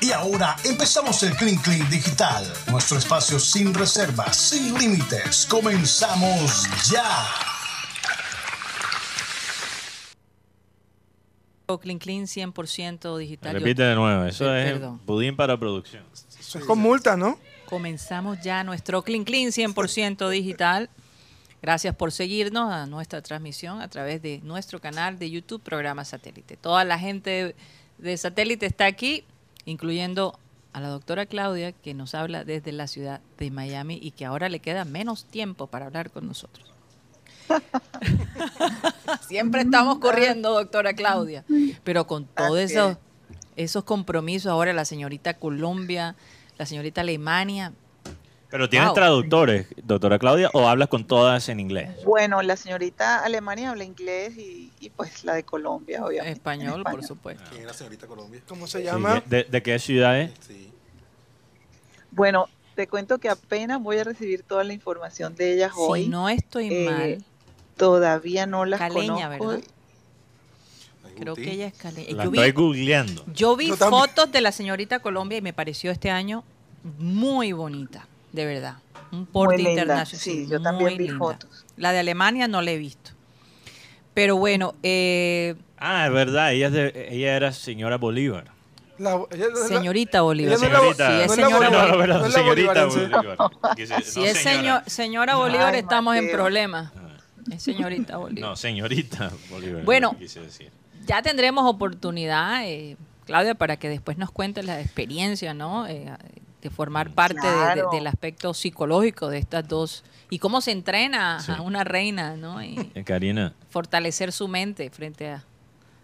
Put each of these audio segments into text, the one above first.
Y ahora empezamos el Clean Clean Digital, nuestro espacio sin reservas, sin límites. Comenzamos ya. Clean Clean 100% digital. Repite de nuevo, eso es perdón. pudín para producción. Eso es con multa, ¿no? Comenzamos ya nuestro Clean Clean 100% digital. Gracias por seguirnos a nuestra transmisión a través de nuestro canal de YouTube, Programa Satélite. Toda la gente de Satélite está aquí, incluyendo a la doctora Claudia, que nos habla desde la ciudad de Miami y que ahora le queda menos tiempo para hablar con nosotros. Siempre estamos corriendo, doctora Claudia, pero con todos esos compromisos, ahora la señorita Colombia, la señorita Alemania, Pero tienes Wow. traductores, doctora Claudia, o hablas con todas en inglés. Bueno, la señorita Alemania habla inglés y, y, pues la de Colombia, obviamente. en español, por supuesto. ¿Quién es la señorita Colombia? ¿Cómo se Sí, llama? ¿De, de qué ciudad es? Sí. Bueno, te cuento que apenas voy a recibir toda la información de ellas hoy. Si no estoy Eh, mal, Todavía no las Caleña, conozco. ¿verdad? Creo que ella es caleña. La Yo vi, estoy googleando. yo vi Yo fotos de la señorita Colombia y me pareció este año muy bonita, de verdad. Un porte internacional. sí, yo también muy vi linda. fotos. La de Alemania no la he visto. Pero bueno, eh, Ah, es verdad, ella, es de- ella era señora Bolívar. La- ella señorita Bolívar. Señorita. Sí, es señora Bolívar, señorita. Bolívar. Si es señor, señora Bolívar, estamos en problemas. Es señorita Bolívar. No, señorita Bolívar. Bueno. decir. Ya tendremos oportunidad, eh, Claudia, para que después nos cuentes la experiencia, ¿no? Eh, de formar parte de- de- del aspecto psicológico de estas dos y cómo se entrena Sí. a una reina, ¿no? Y Eh, Karina, fortalecer su mente frente a,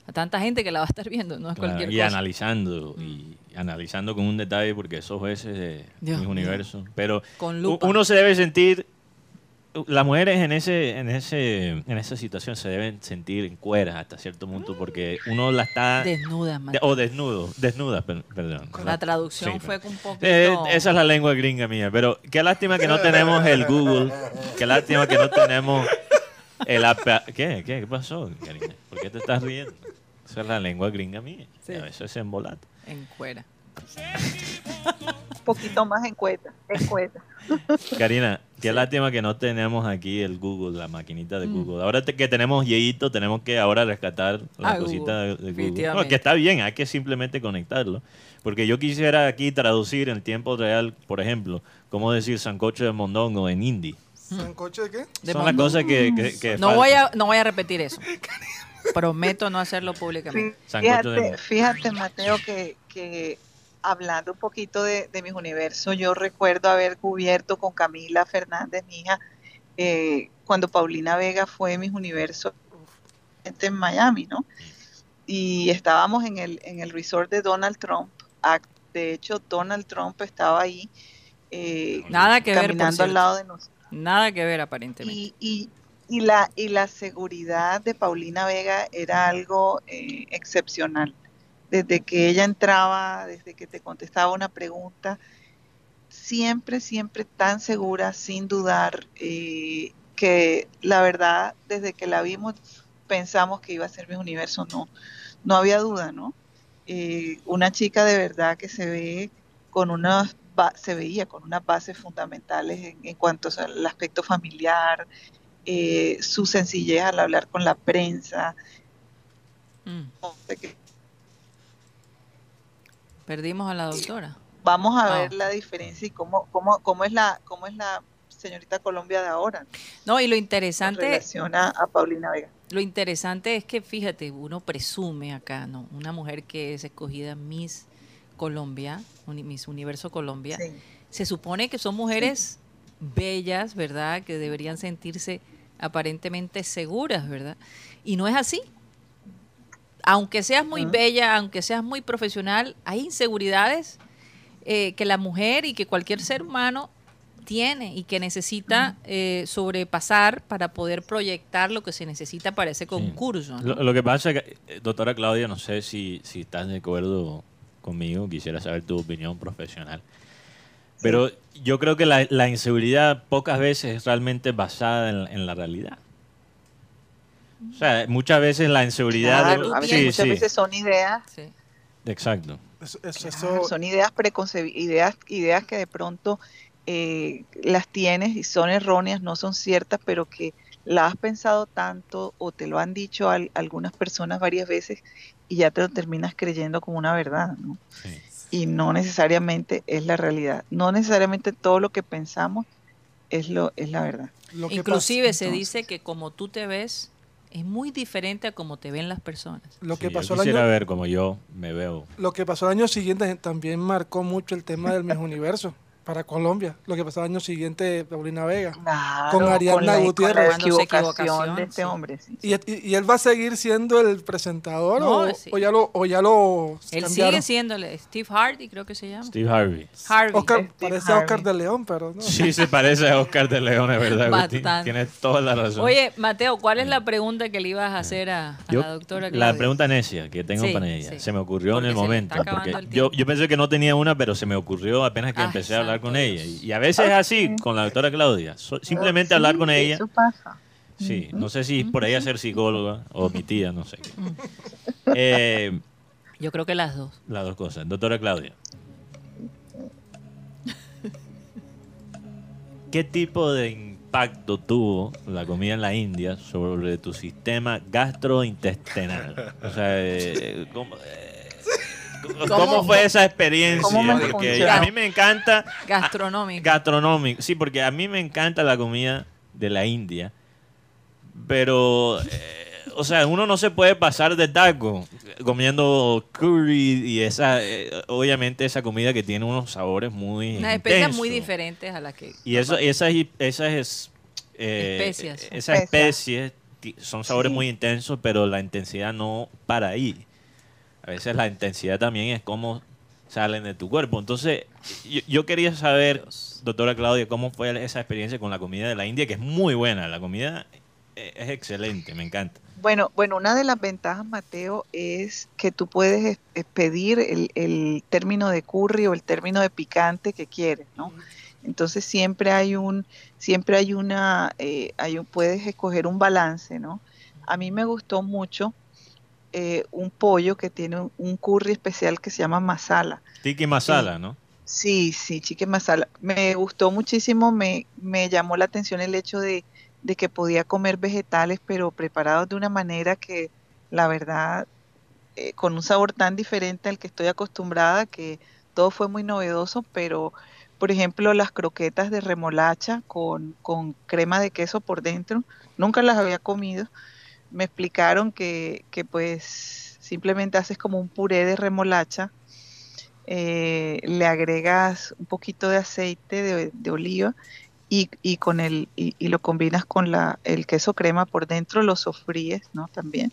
a tanta gente que la va a estar viendo, no es claro, cualquier y cosa. analizando, y analizando con un detalle, porque esos jueces de Dios mis mío. universos. Pero Con u- lupa. uno se debe sentir, las mujeres en ese, en ese, en esa situación se deben sentir en cueras hasta cierto punto, porque uno la está Desnuda, de- o desnudo, desnudas, per- perdón. La traducción Sí, fue un poquito... Eh, esa es la lengua gringa mía, pero qué lástima que no tenemos el Google, qué lástima que no tenemos el apa- ¿Qué? ¿Qué? ¿Qué pasó, Karina? ¿Por qué te estás riendo? Esa es la lengua gringa mía. Sí. A veces es embolato. En cuera. Poquito más en cueta, en cueta. Karina, qué lástima que no tenemos aquí el Google, la maquinita Mm. de Google. Ahora que tenemos Yeito, tenemos que ahora rescatar la A Google, cosita de, de Google. No, que está bien, hay que simplemente conectarlo. Porque yo quisiera aquí traducir en tiempo real, por ejemplo, cómo decir sancocho de mondongo en hindi. ¿Sancocho de qué? De Son las cosas que, que, que No faltan. voy, a, no voy a repetir eso. Prometo no hacerlo públicamente. Fíjate, fíjate, Mateo, que, que hablando un poquito de, de mis universos, yo recuerdo haber cubierto con Camila Fernández, mi hija, eh, cuando Paulina Vega fue mis universos en Miami, ¿no? Y estábamos en el, en el resort de Donald Trump. De hecho, Donald Trump estaba ahí eh, Nada que ver, caminando al lado de nosotros. Nada que ver, aparentemente. Y, y, y la, y la seguridad de Paulina Vega era algo eh, excepcional. Desde que ella entraba, desde que te contestaba una pregunta, siempre, siempre tan segura, sin dudar, eh, que la verdad, desde que la vimos, pensamos que iba a ser mi universo, no, no había duda, ¿no? Eh, una chica de verdad que se ve con unas se veía con unas bases fundamentales en, en cuanto al aspecto familiar, eh, su sencillez al hablar con la prensa. Mm. no sé qué. Perdimos a la doctora. Vamos a Ah. ver la diferencia y cómo, cómo, cómo es la, cómo es la señorita Colombia de ahora, ¿no? Y lo en interesante, relación a, a Paulina Vega. lo interesante es que, fíjate, uno presume acá, ¿no? Una mujer que es escogida Miss Colombia, Miss Universo Colombia, Sí. se supone que son mujeres bellas, ¿verdad? Que deberían sentirse aparentemente seguras, ¿verdad? Y no es así. Aunque seas muy Ah. bella, aunque seas muy profesional, hay inseguridades eh, que la mujer y que cualquier ser humano tiene y que necesita eh, sobrepasar para poder proyectar lo que se necesita para ese concurso. ¿no? Lo, lo que pasa es que, eh, doctora Claudia, no sé si, si estás de acuerdo conmigo, quisiera saber tu opinión profesional. Pero yo creo que la, la inseguridad pocas veces es realmente basada en, en la realidad. O sea, muchas veces la inseguridad... Claro, de- a veces, sí, muchas sí, veces son ideas. Sí. exacto. Eso, eso, Claro, eso- son ideas preconcebidas, ideas, ideas que de pronto eh, las tienes y son erróneas, no son ciertas, pero que la has pensado tanto o te lo han dicho al- algunas personas varias veces y ya te lo terminas creyendo como una verdad, ¿no? Sí. Y no necesariamente es la realidad. No necesariamente todo lo que pensamos es lo es la verdad. lo que Inclusive pasa, se entonces. dice que como tú te ves es muy diferente a como te ven las personas. lo que Sí, yo pasó el quisiera año, ver como yo me veo. lo que pasó el año siguiente también marcó mucho el tema del Miss Universo para Colombia. Lo que pasó el año siguiente Paulina Vega. Claro, Con Ariadna la, con Gutiérrez. la equivocación de este sí. hombre. sí. ¿Y, y- y él va a seguir siendo el presentador No, o, sí. o ya lo o ya lo Él cambiaron? sigue siéndole Steve Hardy, creo que se llama. Steve Harvey. Harvey. Oscar, Steve parece a Oscar de León, pero no. Sí, se parece a Oscar de León, es verdad. Agustín. Tienes toda la razón. Oye, Mateo, ¿cuál es la pregunta que le ibas a hacer a, a Yo- la doctora la Claudia? pregunta necia que tengo Sí, para ella sí. se me ocurrió en Porque el se le momento. el yo, yo pensé que no tenía una, pero se me ocurrió apenas que Ay, empecé a hablar con Dios. ella. Y, a veces es así con la doctora Claudia. So- simplemente hablar con ella. Eso pasa. Sí, no sé si por ella ser psicóloga o mi tía, no sé. qué. Eh, Yo creo que las dos. las dos cosas. Doctora Claudia. ¿Qué tipo de impacto tuvo la comida en la India sobre tu sistema gastrointestinal? O sea, eh, ¿cómo, eh, ¿cómo fue esa experiencia? ¿Cómo me Porque funciona? a mí me encanta Gastronómico. gastronómico. Sí, porque a mí me encanta la comida de la India. Pero, eh, o sea, uno no se puede pasar de taco comiendo curry y esa, eh, obviamente esa comida que tiene unos sabores muy Unas especias muy diferentes a las que... Y eso, esas, esas, eh, Especias. esas especies son sabores Sí. muy intensos, pero la intensidad no para ahí. A veces la intensidad también es cómo salen de tu cuerpo. Entonces, yo, yo quería saber, doctora Claudia, cómo fue esa experiencia con la comida de la India, que es muy buena. La comida eh, es excelente, me encanta. Bueno, bueno, una de las ventajas, Mateo, es que tú puedes es- es pedir el, el término de curry o el término de picante que quieres, ¿no? Entonces siempre hay un, siempre hay una, eh, hay un, puedes escoger un balance, ¿no? A mí me gustó mucho eh, un pollo que tiene un, curry especial que se llama masala. Tiki masala, ¿no? Sí, sí, chicken masala. Me gustó muchísimo, me, me llamó la atención el hecho de, de que podía comer vegetales, pero preparados de una manera que, la verdad, eh, con un sabor tan diferente al que estoy acostumbrada, que todo fue muy novedoso, pero, por ejemplo, las croquetas de remolacha con, con crema de queso por dentro, nunca las había comido. Me explicaron que, que pues simplemente haces como un puré de remolacha eh, le agregas un poquito de aceite de, de oliva y, y con el y, y lo combinas con la, el queso crema por dentro, lo sofríes, ¿no? También.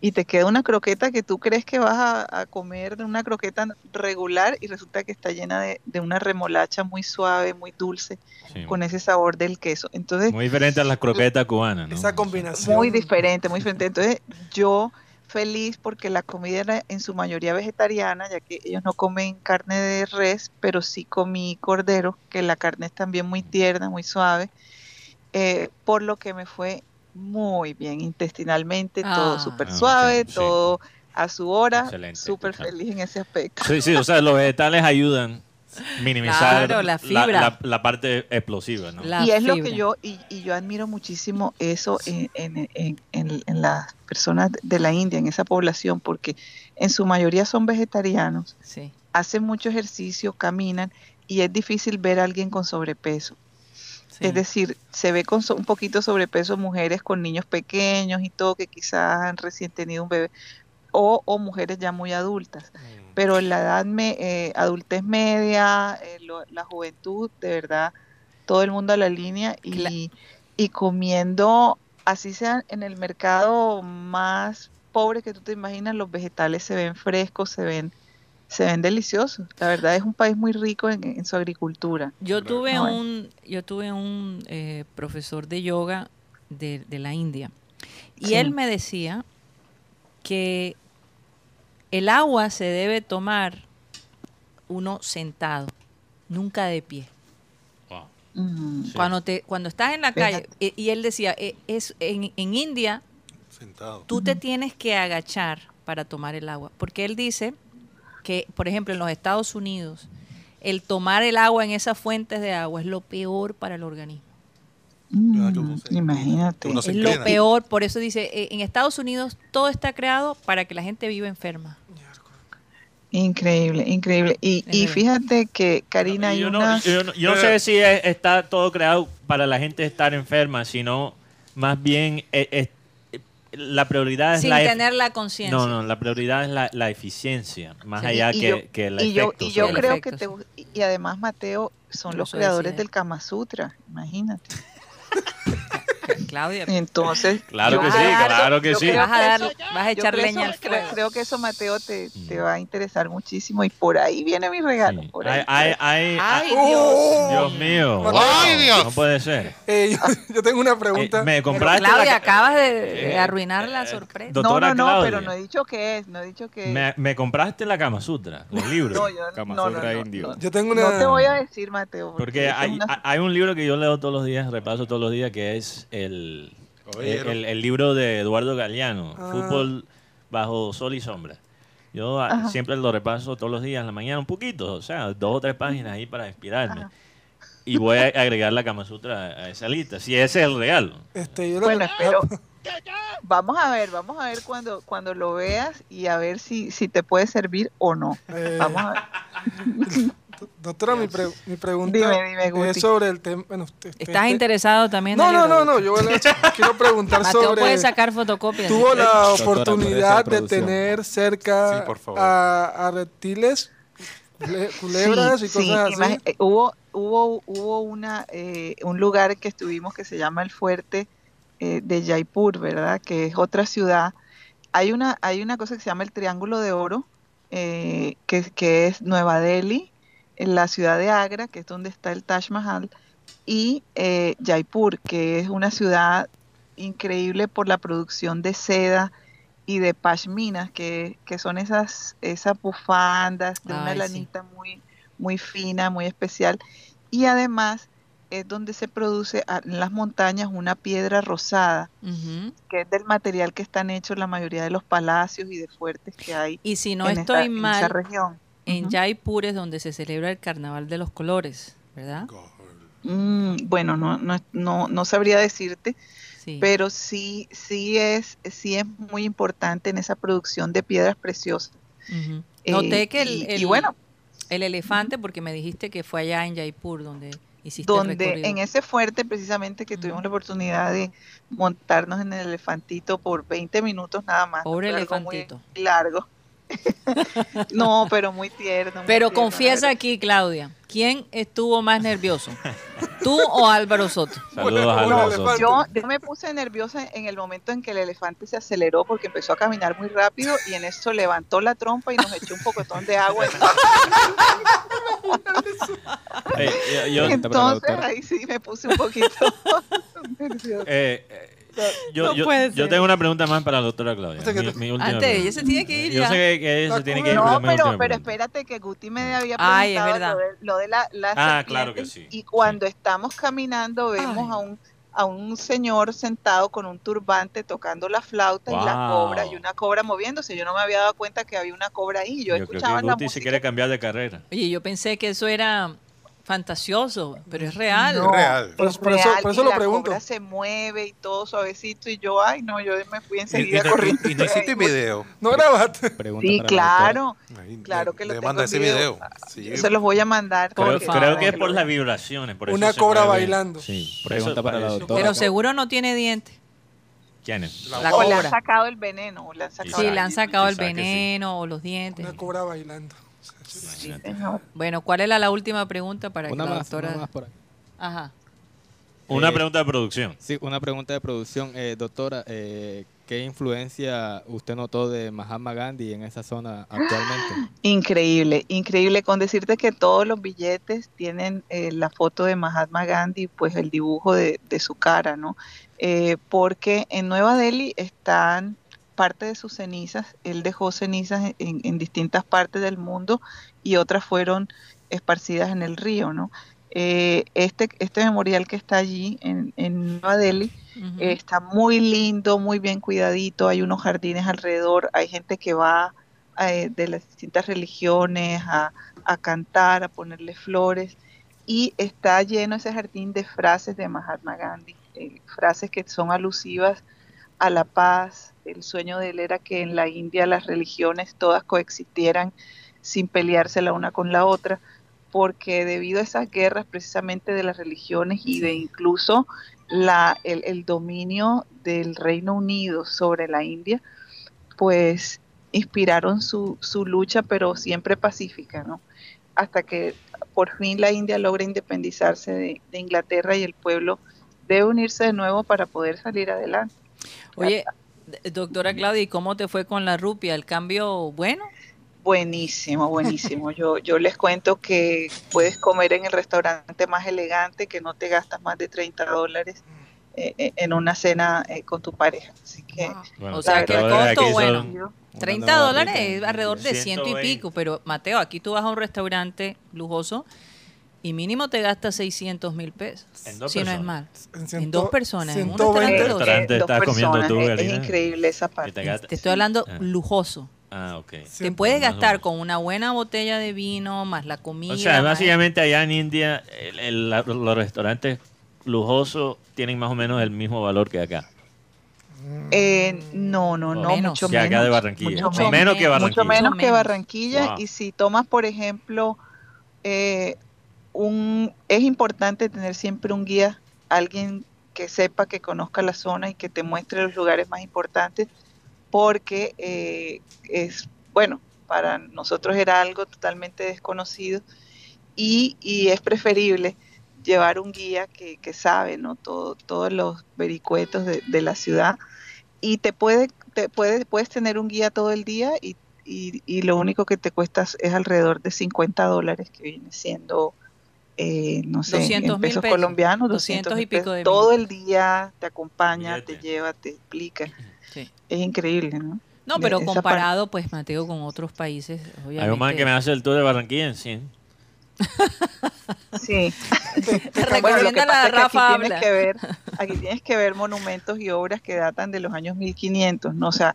Y te queda una croqueta que tú crees que vas a, a comer de una croqueta regular y resulta que está llena de, de una remolacha muy suave, muy dulce, Sí. con ese sabor del queso. Entonces, Muy diferente a las croquetas cubanas, ¿no? Esa combinación. muy diferente, muy diferente. Entonces, yo feliz porque la comida era en su mayoría vegetariana, ya que ellos no comen carne de res, pero sí comí cordero, que la carne es también muy tierna, muy suave, eh, por lo que me fue muy bien intestinalmente, todo Ah. súper Ah, suave, sí. todo a su hora, súper feliz en ese aspecto. Sí, sí, o sea, los vegetales ayudan a minimizar Claro, la fibra. la- la parte explosiva, ¿no? La y es lo que yo, y, y yo admiro muchísimo eso en, en- en- en- en las personas de la India, en esa población, porque en su mayoría son vegetarianos, Sí. hacen mucho ejercicio, caminan, y es difícil ver a alguien con sobrepeso. Sí. Es decir, se ve con so- un poquito sobrepeso mujeres con niños pequeños y todo, que quizás han recién tenido un bebé, o, o mujeres ya muy adultas. Pero en la edad, me, eh, adultez media, eh, lo- la juventud, de verdad, todo el mundo a la línea y, y comiendo, así sea en el mercado más pobre que tú te imaginas, los vegetales se ven frescos, se ven, se ven deliciosos. La verdad es un país muy rico en, en su agricultura. Yo tuve Ah, un, yo tuve un eh, profesor de yoga de, de la India y Sí. él me decía que el agua se debe tomar uno sentado, nunca de pie. Wow. Mm. Sí. Cuando te, cuando estás en la calle Fíjate. y él decía eh, es en, en India Sentado. tú te tienes que agachar para tomar el agua, porque él dice que, por ejemplo, en los Estados Unidos, el tomar el agua en esas fuentes de agua es lo peor para el organismo. Mm, se- imagínate. Es lo peor, por eso dice, eh, en Estados Unidos todo está creado para que la gente viva enferma. Increíble, increíble. Y, y fíjate que, Karina, hay yo no, una... yo no- yo no sé si es- está todo creado para la gente estar enferma, sino más bien eh, es- la prioridad es Sin la tener la conciencia. No, no, la prioridad es la, la eficiencia, más Sí. allá y que, yo, que el y yo, y yo sobre- creo efecto, que te, y- además Mateo son los creadores decía. del Kama Sutra, imagínate. Claudia, Entonces, Claro que sí, claro que sí. creo vas a, que dar, eso- vas a echar creo leña eso- al creo, fuego. creo que eso Mateo te, te Mm. va a interesar muchísimo y por ahí viene mi regalo. Sí. por ahí, Ay, Dios. Dios mío. Ay, Dios. No puede ser. Eh, yo, yo tengo una pregunta. Eh, me Pero, compraste la Claudia, ca- acabas de, Eh, arruinar la sorpresa. No, doctora no, no, Claudia. pero no he dicho que es, no he dicho que es. Me, me compraste la Kama Sutra, el libro. No, yo Kama no, no, Sutra no, indio. no. Yo tengo No una- te voy a decir, Mateo. Porque hay, una- hay un libro que yo leo todos los días, repaso todos los días, que es el, el, el- libro de Eduardo Galeano, Ah. Fútbol bajo sol y sombra. Yo ah, Ajá. siempre lo repaso todos los días en la mañana, un poquito, o sea, dos o tres páginas ahí para inspirarme. Ajá. Y voy a agregar la Kama Sutra a esa lista, si ese es el regalo. Este, yo Bueno, espero. Vamos a ver, vamos a ver cuando, cuando lo veas y a ver si, si te puede servir o no. Eh, Vamos a ver. doctora, mi, pre- mi pregunta Dime, dime, Guti. es sobre el tema. Bueno, usted- usted- ¿Estás interesado también? No, en no, no, no. Yo quiero preguntar Mateo sobre. puede sacar fotocopias. Tuvo la Doctora, ¿puede oportunidad de tener cerca Sí, por favor. a, a reptiles, cule- culebras Sí, y cosas sí, así. eh, hubo hubo hubo una eh, un lugar que estuvimos que se llama el fuerte eh, de Jaipur, ¿verdad? Que es otra ciudad. Hay una hay una cosa que se llama el Triángulo de Oro, eh, que, que es Nueva Delhi, en la ciudad de Agra, que es donde está el Taj Mahal, y eh, Jaipur, que es una ciudad increíble por la producción de seda y de pashminas, que, que son esas, esas bufandas de una sí. lanita muy, muy fina, muy especial. Y además es donde se produce en las montañas una piedra rosada, que es del material que están hechos la mayoría de los palacios y de fuertes que hay Y si no en, estoy esta- en esa mal, región. En Ujú. Jaipur es donde se celebra el Carnaval de los Colores, ¿verdad? Mm, bueno, no, no, no, no sabría decirte, Sí. pero sí, sí es, sí es muy importante en esa producción de piedras preciosas. Eh, Noté que el, y- y el- bueno, el elefante, porque me dijiste que fue allá en Jaipur donde hiciste el donde recorrido. en ese fuerte precisamente que tuvimos la oportunidad de montarnos en el elefantito por 20 minutos nada más. Pobre muy elefantito. largo. no, pero muy tierno. muy Pero tierno, confiesa aquí, Claudia, ¿quién estuvo más nervioso? ¿Tú o Álvaro Soto? Saludos Álvaro. Yo, yo me puse nerviosa en el momento en que el elefante se aceleró porque empezó a caminar muy rápido y en eso levantó la trompa y nos echó un pocotón de agua. Entonces ahí sí me puse un poquito nerviosa. eh, eh, yo, No yo- puede yo ser. tengo una pregunta más para la doctora Claudia. Antes que Mi- te- mi última Antes, pregunta. ella se tiene que ir Yo ya. sé que, que ella se tiene que ir. No, pero, pero espérate que Guti me había Ay, es preguntado verdad. lo de, lo de la, las Ah, claro que serpientes, sí, Y cuando estamos caminando vemos Ay. a un a un señor sentado con un turbante tocando la flauta y la cobra y una cobra moviéndose. Yo no me había dado cuenta que había una cobra ahí. Yo, Yo creo escuchaba que la Guti se música. quiere cambiar de carrera. Oye, yo pensé que eso era fantasioso, pero es real. No, real. Por- es por eso- real, por eso y lo la pregunto. cobra se mueve y todo suavecito y yo, ay, no, yo me fui Y, y enseguida no- corriendo. y no hiciste video. No grabaste. Pregunta Sí, la claro, Ahí, claro le- que lo le tengo ese video. video. Sí. Yo se los voy a mandar. Creo, porque- favor. creo que es por las vibraciones. Por Una eso cobra bailando. Sí, Pregunta eso- para la doctora. Pero seguro no tiene dientes. ¿Quién es? La La o le han cobra. sacado el veneno, o le han sacado Sí, le han sacado el sí. veneno o los dientes. Una cobra bailando. Sí. Bueno, ¿cuál era la última pregunta para Una que la más, doctora... una más por ahí. Ajá. Una Eh, pregunta de producción. Sí, una pregunta de producción. Eh, doctora, eh, ¿qué influencia usted notó de Mahatma Gandhi en esa zona actualmente? Increíble, increíble con decirte que todos los billetes tienen eh, la foto de Mahatma Gandhi, pues el dibujo de, de su cara, ¿no? Eh, porque en Nueva Delhi están parte de sus cenizas, él dejó cenizas en, en distintas partes del mundo y otras fueron esparcidas en el río, ¿no? Eh, este, este memorial que está allí en, en Nueva Delhi eh, está muy lindo, muy bien cuidadito, hay unos jardines alrededor, hay gente que va eh, de las distintas religiones, a, a cantar, a ponerle flores, y está lleno ese jardín de frases de Mahatma Gandhi, frases que son alusivas a la paz. El sueño de él era que en la India las religiones todas coexistieran sin pelearse la una con la otra, porque debido a esas guerras precisamente de las religiones y de incluso la, el, el dominio del Reino Unido sobre la India, pues inspiraron su, su lucha, pero siempre pacífica, ¿no? Hasta que por fin la India logra independizarse de, de Inglaterra y el pueblo debe unirse de nuevo para poder salir adelante. Oye, doctora Claudia, ¿y cómo te fue con la rupia? ¿El cambio bueno? Buenísimo, buenísimo. Yo, yo les cuento que puedes comer en el restaurante más elegante, que no te gastas más de 30 dólares eh, eh, en una cena eh, con tu pareja. Así que Bueno, O sea, que el 30 dólares costo, bueno. son- yo- 30 nueva dólares es alrededor de ciento y 120. pico, pero Mateo, aquí tú vas a un restaurante lujoso y mínimo te gastas 600 mil pesos, En dos si no es mal. En, dos personas, en un 120. restaurante eh, estás comiendo personas, tú, es- es, increíble esa parte. te estoy hablando Ah. lujoso. Ah, ok. Sí. Te puedes gastar con una buena botella de vino, más la comida. O sea, básicamente allá en India el- el- la- los restaurantes lujosos tienen más o menos el mismo valor que acá. Eh, no, no, no, Menos. mucho Que acá menos. de Barranquilla. Mucho Mucho menos que. Barranquilla. Mucho menos que. Barranquilla. Wow. Y si tomas, por ejemplo, eh, un, es importante tener siempre un guía, alguien que sepa, que conozca la zona y que te muestre los lugares más importantes, porque eh, es, bueno, para nosotros era algo totalmente desconocido y, es preferible llevar un guía que, que sabe, ¿no? Todo, todos los vericuetos de, de la ciudad y te puede, te puede, puedes tener un guía todo el día y, y, y lo único que te cuesta es alrededor de 50 dólares, que viene siendo, eh, no sé, 200 en mil pesos pesos, colombianos, 200 200 y pico pesos. de Todo mil. el día te acompaña, Billete. te lleva, te explica. Sí. Es increíble, ¿no? No, pero comparado, pues, Mateo, con otros países, obviamente. Hay un man que me hace el tour de Barranquilla en 100. Sí. Te Bueno, lo recomienda que la pasa es que Rafa aquí tienes que ver, aquí tienes que ver monumentos y obras que datan de los años 1500, ¿no? O sea,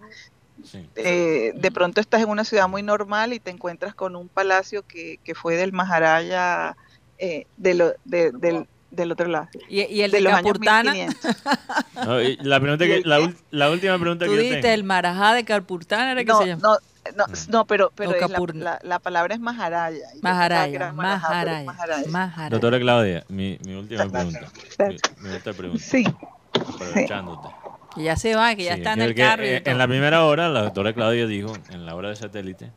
Sí. eh, de pronto estás en una ciudad muy normal y te encuentras con un palacio que, que fue del Maharaya eh, de lo- de- del, del otro lado. Y, y el de de, los años Capurtana, 1500. No, y la, pregunta ¿Y que, la, la última pregunta tú que yo tengo. el Marajá de Capurtana, ¿era que No, se llama? no, no, no, pero, pero es la, Capur- la- la palabra es Maharaya. Maharaya. Doctora Claudia, mi, mi última pregunta. Mi, mi última pregunta. Sí, Aprovechándote. Que ya se va, que ya Sí, está en el que, carro. y eh, en la primera hora, la doctora Claudia dijo, en la hora de satélite,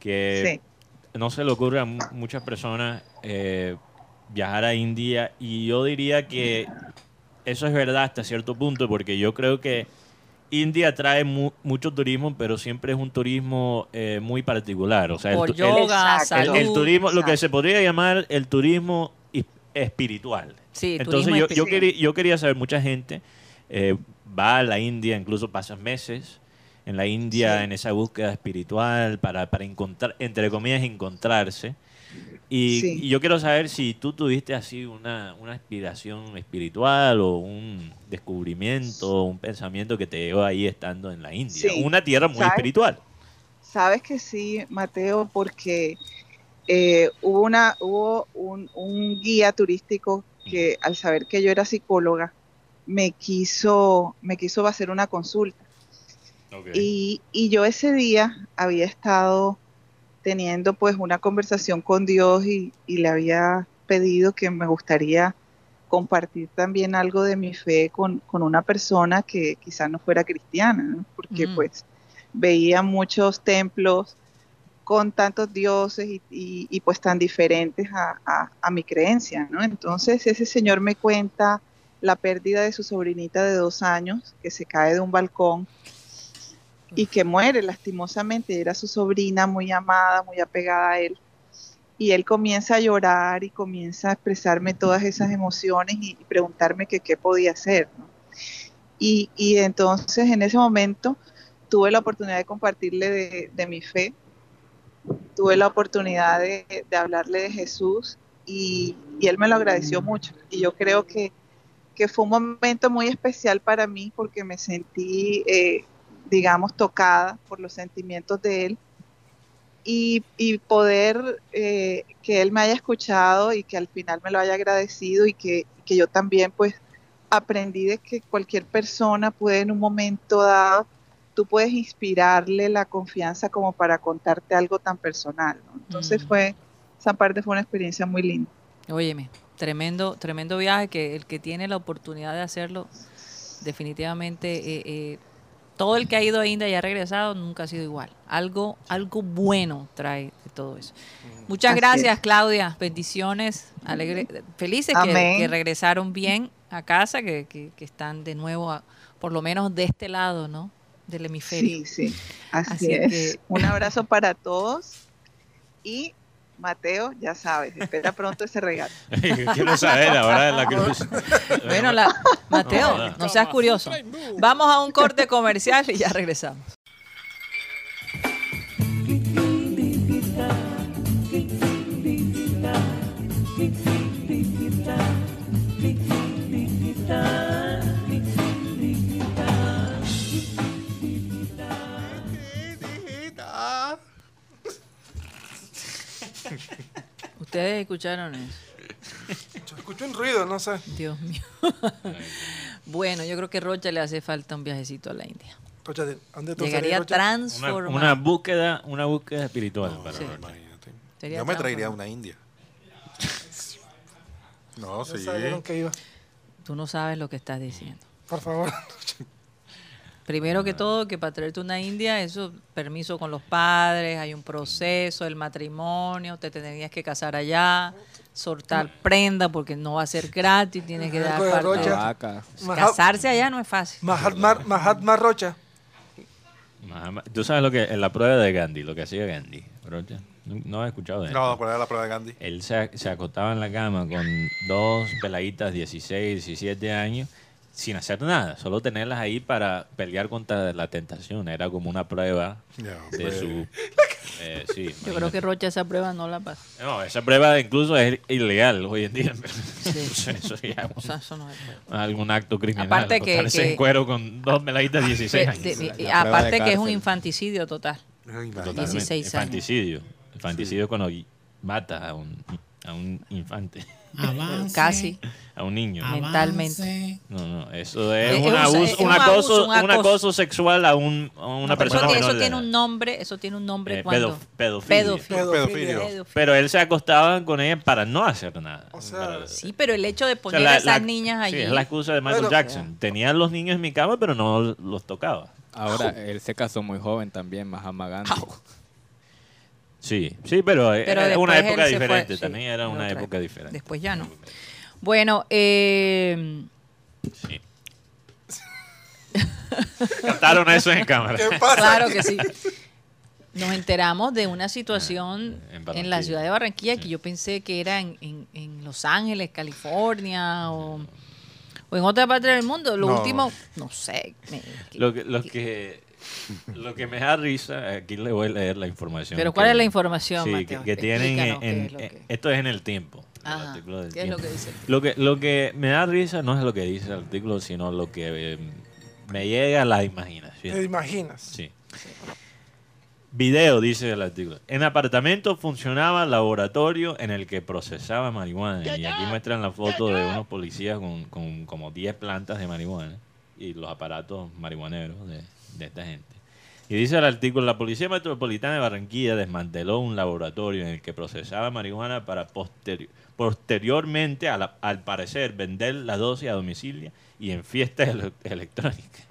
que sí. no se le ocurre a mu- muchas personas eh, viajar a India y yo diría que eso es verdad hasta cierto punto porque yo creo que India trae mu- mucho turismo pero siempre es un turismo eh, muy particular o sea el, tu- el- yoga, Exacto. el- salud. el turismo lo que se podría llamar el turismo is- espiritual Sí, entonces turismo yo, yo, quería, yo quería saber, mucha gente eh, va a la India, incluso pasan meses en la India Sí. en esa búsqueda espiritual para, para encontrar, entre comillas, encontrarse. Y, Sí. y yo quiero saber si tú tuviste así una, una inspiración espiritual o un descubrimiento, un pensamiento que te llevó ahí estando en la India. Sí. Una tierra muy ¿Sabes? espiritual. Sabes que sí, Mateo, porque eh, hubo una hubo un, un guía turístico que al saber que yo era psicóloga me quiso me quiso hacer una consulta y, y yo ese día había estado teniendo pues una conversación con Dios y, y le había pedido que me gustaría compartir también algo de mi fe con, con una persona que quizás no fuera cristiana, ¿no? porque Mm. pues veía muchos templos con tantos dioses y, y- y, pues tan diferentes a, a- a mi creencia, ¿no? Entonces ese señor me cuenta la pérdida de su sobrinita de dos años que se cae de un balcón y que muere lastimosamente. Era su sobrina muy amada, muy apegada a él. Y él comienza a llorar y comienza a expresarme todas esas emociones y, preguntarme que qué podía hacer. Y, y entonces en ese momento tuve la oportunidad de compartirle de, de mi fe, tuve la oportunidad de, de hablarle de Jesús y, y él me lo agradeció mucho. Y yo creo que, que fue un momento muy especial para mí porque me sentí, eh, digamos, tocada por los sentimientos de él y, y poder eh, que él me haya escuchado y que al final me lo haya agradecido y que, que yo también pues aprendí de que cualquier persona puede en un momento dado, tú puedes inspirarle la confianza como para contarte algo tan personal. ¿no? Entonces Mm. fue, esa parte fue una experiencia muy linda. Óyeme, tremendo, tremendo viaje que el que tiene la oportunidad de hacerlo, definitivamente, eh, eh, todo el que ha ido a India y ha regresado nunca ha sido igual. Algo, algo bueno trae de todo eso. Muchas Así gracias, es. Claudia. Bendiciones. Alegre, felices que, regresaron bien a casa, que, que- que están de nuevo, a- por lo menos de este lado, ¿no? Del hemisferio. Sí, sí, así, Así es. que- Un abrazo para todos y Mateo, ya sabes, espera pronto ese regalo. Quiero saber ahora de la cruz. Bueno, la, Mateo, No, no seas curioso. Vamos a un corte comercial y ya regresamos. Ustedes escucharon eso. Yo escucho un ruido, no sé. Dios mío. bueno, yo creo que Rocha le hace falta un viajecito a la India. Rocha, ¿de ¿dónde tú Llegaría Rocha? Una, transformado. una búsqueda, una búsqueda espiritual para Sí. Rocha. Imagínate. Sería Yo me traería transformado. una india. No, No sí. sabía que iba. Tú no sabes lo que estás diciendo. Por favor. Primero que todo, que para traerte una India, eso, permiso con los padres, hay un proceso, el matrimonio, te tendrías que casar allá, soltar prenda porque no va a ser gratis, tienes que dar de parte. Vaca. Casarse allá no es fácil. Mahatma, Mahatma Rocha. Tú sabes lo que en la prueba de Gandhi, lo que hacía Gandhi, Rocha. No, no has escuchado de él. No, ¿cuál era la prueba de Gandhi? Él se, se acostaba en la cama con dos peladitas 16, 17 años sin hacer nada, solo tenerlas ahí para pelear contra la tentación. Era como una prueba de su... eh, sí, Yo creo que Rocha esa prueba no la pasa. No, esa prueba incluso es ilegal hoy en día. Sí. Eso ya O sea, eso no es algún acto criminal. Aparte que- en cuero con dos 16 años. de- La y- prueba aparte que es un infanticidio total. Ay. Totalmente. 16 años. Infanticidio. Infanticidio es cuando mata a un, a un infante, Avance, Casi, a un niño. avance. mentalmente. No, no, eso es, Es- un, es abuso, es un, un acoso, abuso, un un acoso. acoso sexual a, un, a una No, persona eso, menor eso de tiene edad. un nombre, eso tiene un nombre Eh, cuando pedofilia. Pedofilia. Pedofilia. Pedofilia. Pero él se acostaba con ella para no hacer nada. O sea, Para- Sí, pero el hecho de o sea, poner la- a esas la- niñas allí. Sí, es la excusa de Michael Jackson. Tenía a los niños en mi cama, pero no los tocaba. Ahora, él se casó muy joven también, Mahatma Gandhi. Sí, sí, pero, Pero era una época fue, diferente. sí, También era una época diferente. Después ya no. Bueno, eh, Sí. Captaron eso en cámara. ¿Qué pasa? claro que sí. Nos enteramos de una situación en la ciudad de Barranquilla que yo pensé que era en, en- en Los Ángeles, California o, o en otra parte del mundo. Lo No. último, no sé. me- Lo que, lo que lo que me da risa, aquí le voy a leer la información. Pero que- ¿cuál es la información, Sí, Mateo? que, que tienen en, es que- esto es en el tiempo. Ajá, del ¿Qué es lo que dice? Lo que, lo que me da risa no es lo que dice el artículo, sino lo que eh, me llega a la imaginación. ¿Te imaginas? Sí. Video, dice el artículo. En apartamento funcionaba laboratorio en el que procesaba marihuana. Y aquí muestran la foto de unos policías con, con como 10 plantas de marihuana y los aparatos marihuaneros de, de esta gente. Y dice el artículo, la Policía Metropolitana de Barranquilla desmanteló un laboratorio en el que procesaba marihuana para posteri- posteriormente, a la- al parecer, vender la dosis a domicilio y en fiestas ele- electrónicas.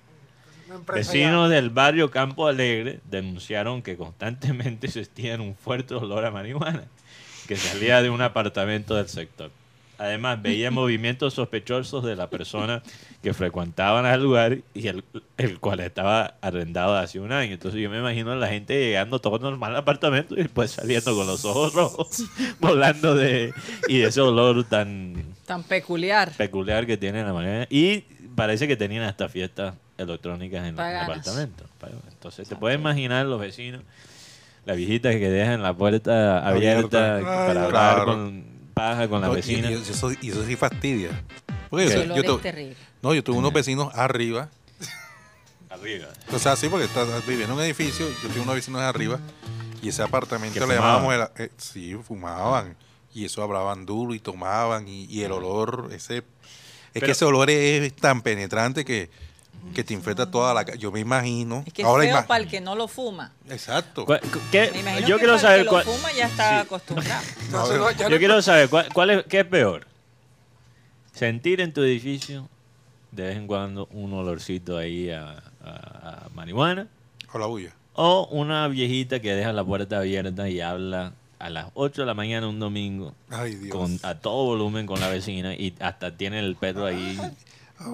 Vecinos del barrio Campo Alegre denunciaron que constantemente sentían un fuerte olor a marihuana que salía de un apartamento del sector. Además, veían movimientos sospechosos de la persona que frecuentaban al lugar y el, el cual estaba arrendado hace un año. Entonces yo me imagino a la gente llegando todo normal al apartamento y después saliendo con los ojos rojos, volando de... Y ese olor tan Tan peculiar. peculiar que tiene la marihuana. Y parece que tenían hasta fiestas electrónicas en el Paganas. apartamento. Entonces te puedes imaginar los vecinos, la viejita que dejan la puerta abierta, Abierta. Ay, para hablar claro. con paja con la No, vecina. Y, eso, y eso sí fastidia. Porque yo, yo es tu- terrible. no, yo tuve unos vecinos arriba. Arriba. O sea, sí, porque estás viviendo en un edificio, yo tengo unos vecinos arriba. Y ese apartamento ¿Que le llamábamos, el- eh, sí, fumaban. Y eso hablaban duro y tomaban. Y, y el olor, ese... Es Pero- que ese olor es tan penetrante que, que te infecta toda la casa. Yo me imagino. Es que es ahora feo ima- para el que no lo fuma. Exacto. ¿Cuál- qué- Me imagino yo que quiero para saber el que cuál, lo fuma ya está Sí. acostumbrado. No, yo no- quiero saber cuál, cuál es, qué es peor. Sentir en tu edificio de vez en cuando un olorcito ahí a, a- a marihuana O la bulla. o una viejita que deja la puerta abierta y habla a las 8 de la mañana un domingo Ay, Dios. con, a todo volumen con la vecina y hasta tiene el perro ahí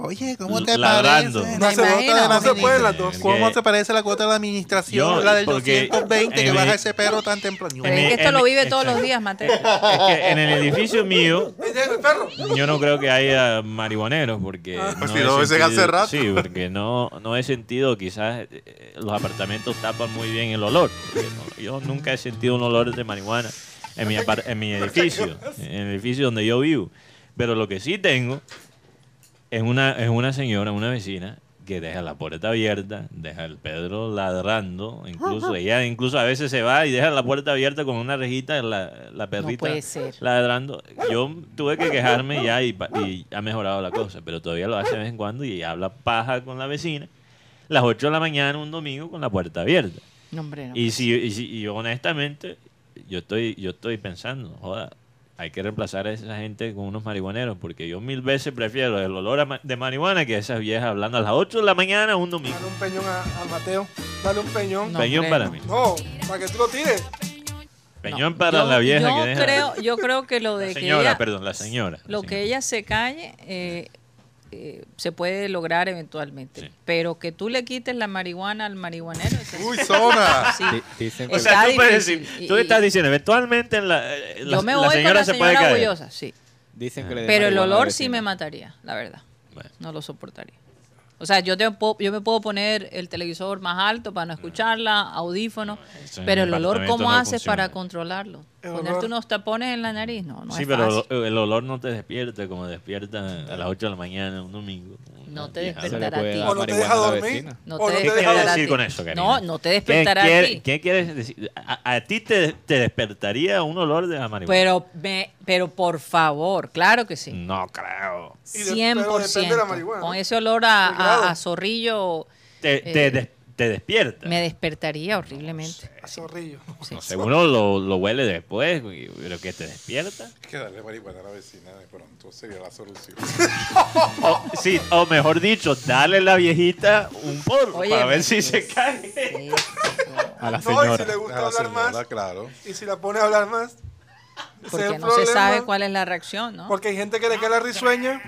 Oye, ¿cómo te ladrando. parece? No se, imagino, vota, no se puede las dos. ¿Cómo se parece la cuota de la administración? Yo, la del porque 220 que baja ese perro tan temprano. Es que esto lo vive todos los días, Mateo. es que en el edificio mío yo no creo que haya marihuaneros porque Pues no si he lo dicen hace rato. sí porque no no he sentido quizás eh, los apartamentos tapan muy bien el olor no- yo nunca he sentido un olor de marihuana en mi apar- en mi edificio en el edificio donde yo vivo pero lo que sí tengo es una es una señora una vecina que deja la puerta abierta, deja el Pedro ladrando, incluso ella incluso a veces se va y deja la puerta abierta con una rejita, la, la perrita puede ser. ladrando. Yo tuve que quejarme ya y, ha mejorado la cosa, pero todavía lo hace de vez en cuando y habla paja con la vecina. Las 8 de la mañana un domingo con la puerta abierta. No, hombre, no. Y si, y si- y honestamente, yo estoy, yo estoy pensando, joda, hay que reemplazar a esa gente con unos marihuaneros, porque yo mil veces prefiero el olor a ma- de marihuana que esas viejas hablando a las 8 de la mañana un domingo. Dale un peñón a, a Mateo. Dale un peñón. No, Peñón hombre, para mí. No, para que tú lo tires. Peñón No, para yo- la vieja yo que deja. creo, yo creo que lo de la que señora, ella, perdón, la señora. la lo que ella se calle eh, eh, se puede lograr eventualmente, Sí. pero que tú le quites la marihuana al marihuanero, Uy, zona. sí. Di- Dicen que O sea, tú, decir, y- estás diciendo, eventualmente en la, eh, la, yo me la voy con señora la se puede señora caer. orgullosa, sí, dicen que le den pero el la olor sí me mataría, la verdad, Bueno, no lo soportaría. O sea, yo, te yo me puedo poner el televisor más alto para no escucharla, audífonos, en pero el olor, ¿cómo no haces para controlarlo? El Ponerte olor. unos tapones en la nariz, no, no sí, es pero fácil. el olor no te despierta como despierta a las 8 de la mañana un domingo. No te despertará a ti. O no te deja dormir. No te ¿Qué quieres despertará a decir ti. con eso, Karina? No, no te ¿Qué, despertará a ti. qué quieres decir? A, a ti te, te despertaría un olor de la marihuana. Pero, me, pero por favor, claro que sí. No creo. Y de- pero depende de la 100%. marihuana, Con ese olor a, a- a zorrillo Te, te, Eh, te despierta. me despertaría horriblemente. A zorrillo. Sí. No sé, uno lo, lo huele después, pero que te despierta. Hay que darle marihuana a la vecina de pronto sería la solución. O, sí, o mejor dicho, dale la viejita un polvo Oye, para ver si se cae. Sí, A la No, y señora. si le gusta A la hablar señora, más, claro. y si la pone a hablar más, es Porque no se sabe cuál es la reacción, ¿no? Porque hay gente que le queda la risueña.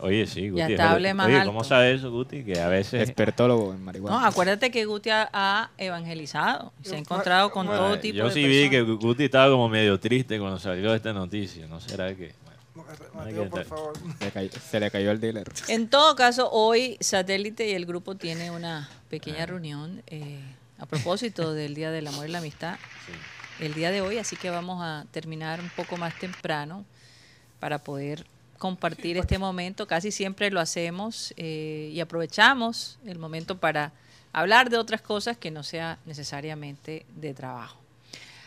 Oye, sí, Guti. Ya es te verdad. hable más Oye, alto. ¿cómo sabes eso, Guti? Que a veces... Expertólogo en No, marihuana. acuérdate que Guti ha, ha evangelizado. Se ha encontrado con todo tipo Yo de sí vi que. Guti estaba como medio triste cuando salió esta noticia. ¿No será que...? No, Mateo, por favor. Cayó- se le cayó el dealer. En todo caso, hoy Satélite y el grupo tiene una pequeña reunión eh, a propósito del Día del Amor y la Amistad. El día de hoy, así que vamos a terminar un poco más temprano para poder compartir este momento. Casi siempre lo hacemos eh, y aprovechamos el momento para hablar de otras cosas que no sea necesariamente de trabajo.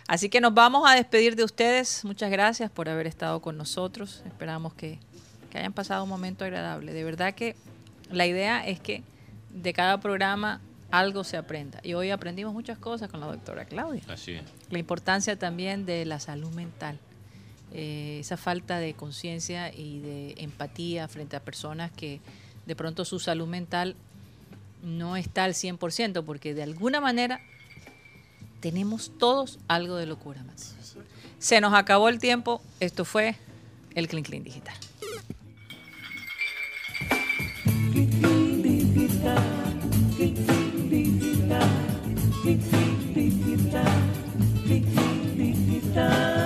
Así que nos vamos a despedir de ustedes. Muchas gracias por haber estado con nosotros. Esperamos que, que hayan pasado un momento agradable. De verdad que la idea es que de cada programa algo se aprenda. Y hoy aprendimos muchas cosas con la doctora Claudia. Así es. La importancia también de la salud mental. Eh, esa falta de conciencia y de empatía frente a personas que de pronto su salud mental no está al 100%, porque de alguna manera tenemos todos algo de locura, más. Se nos acabó el tiempo. Esto fue el Clean Clean Digital. Digital.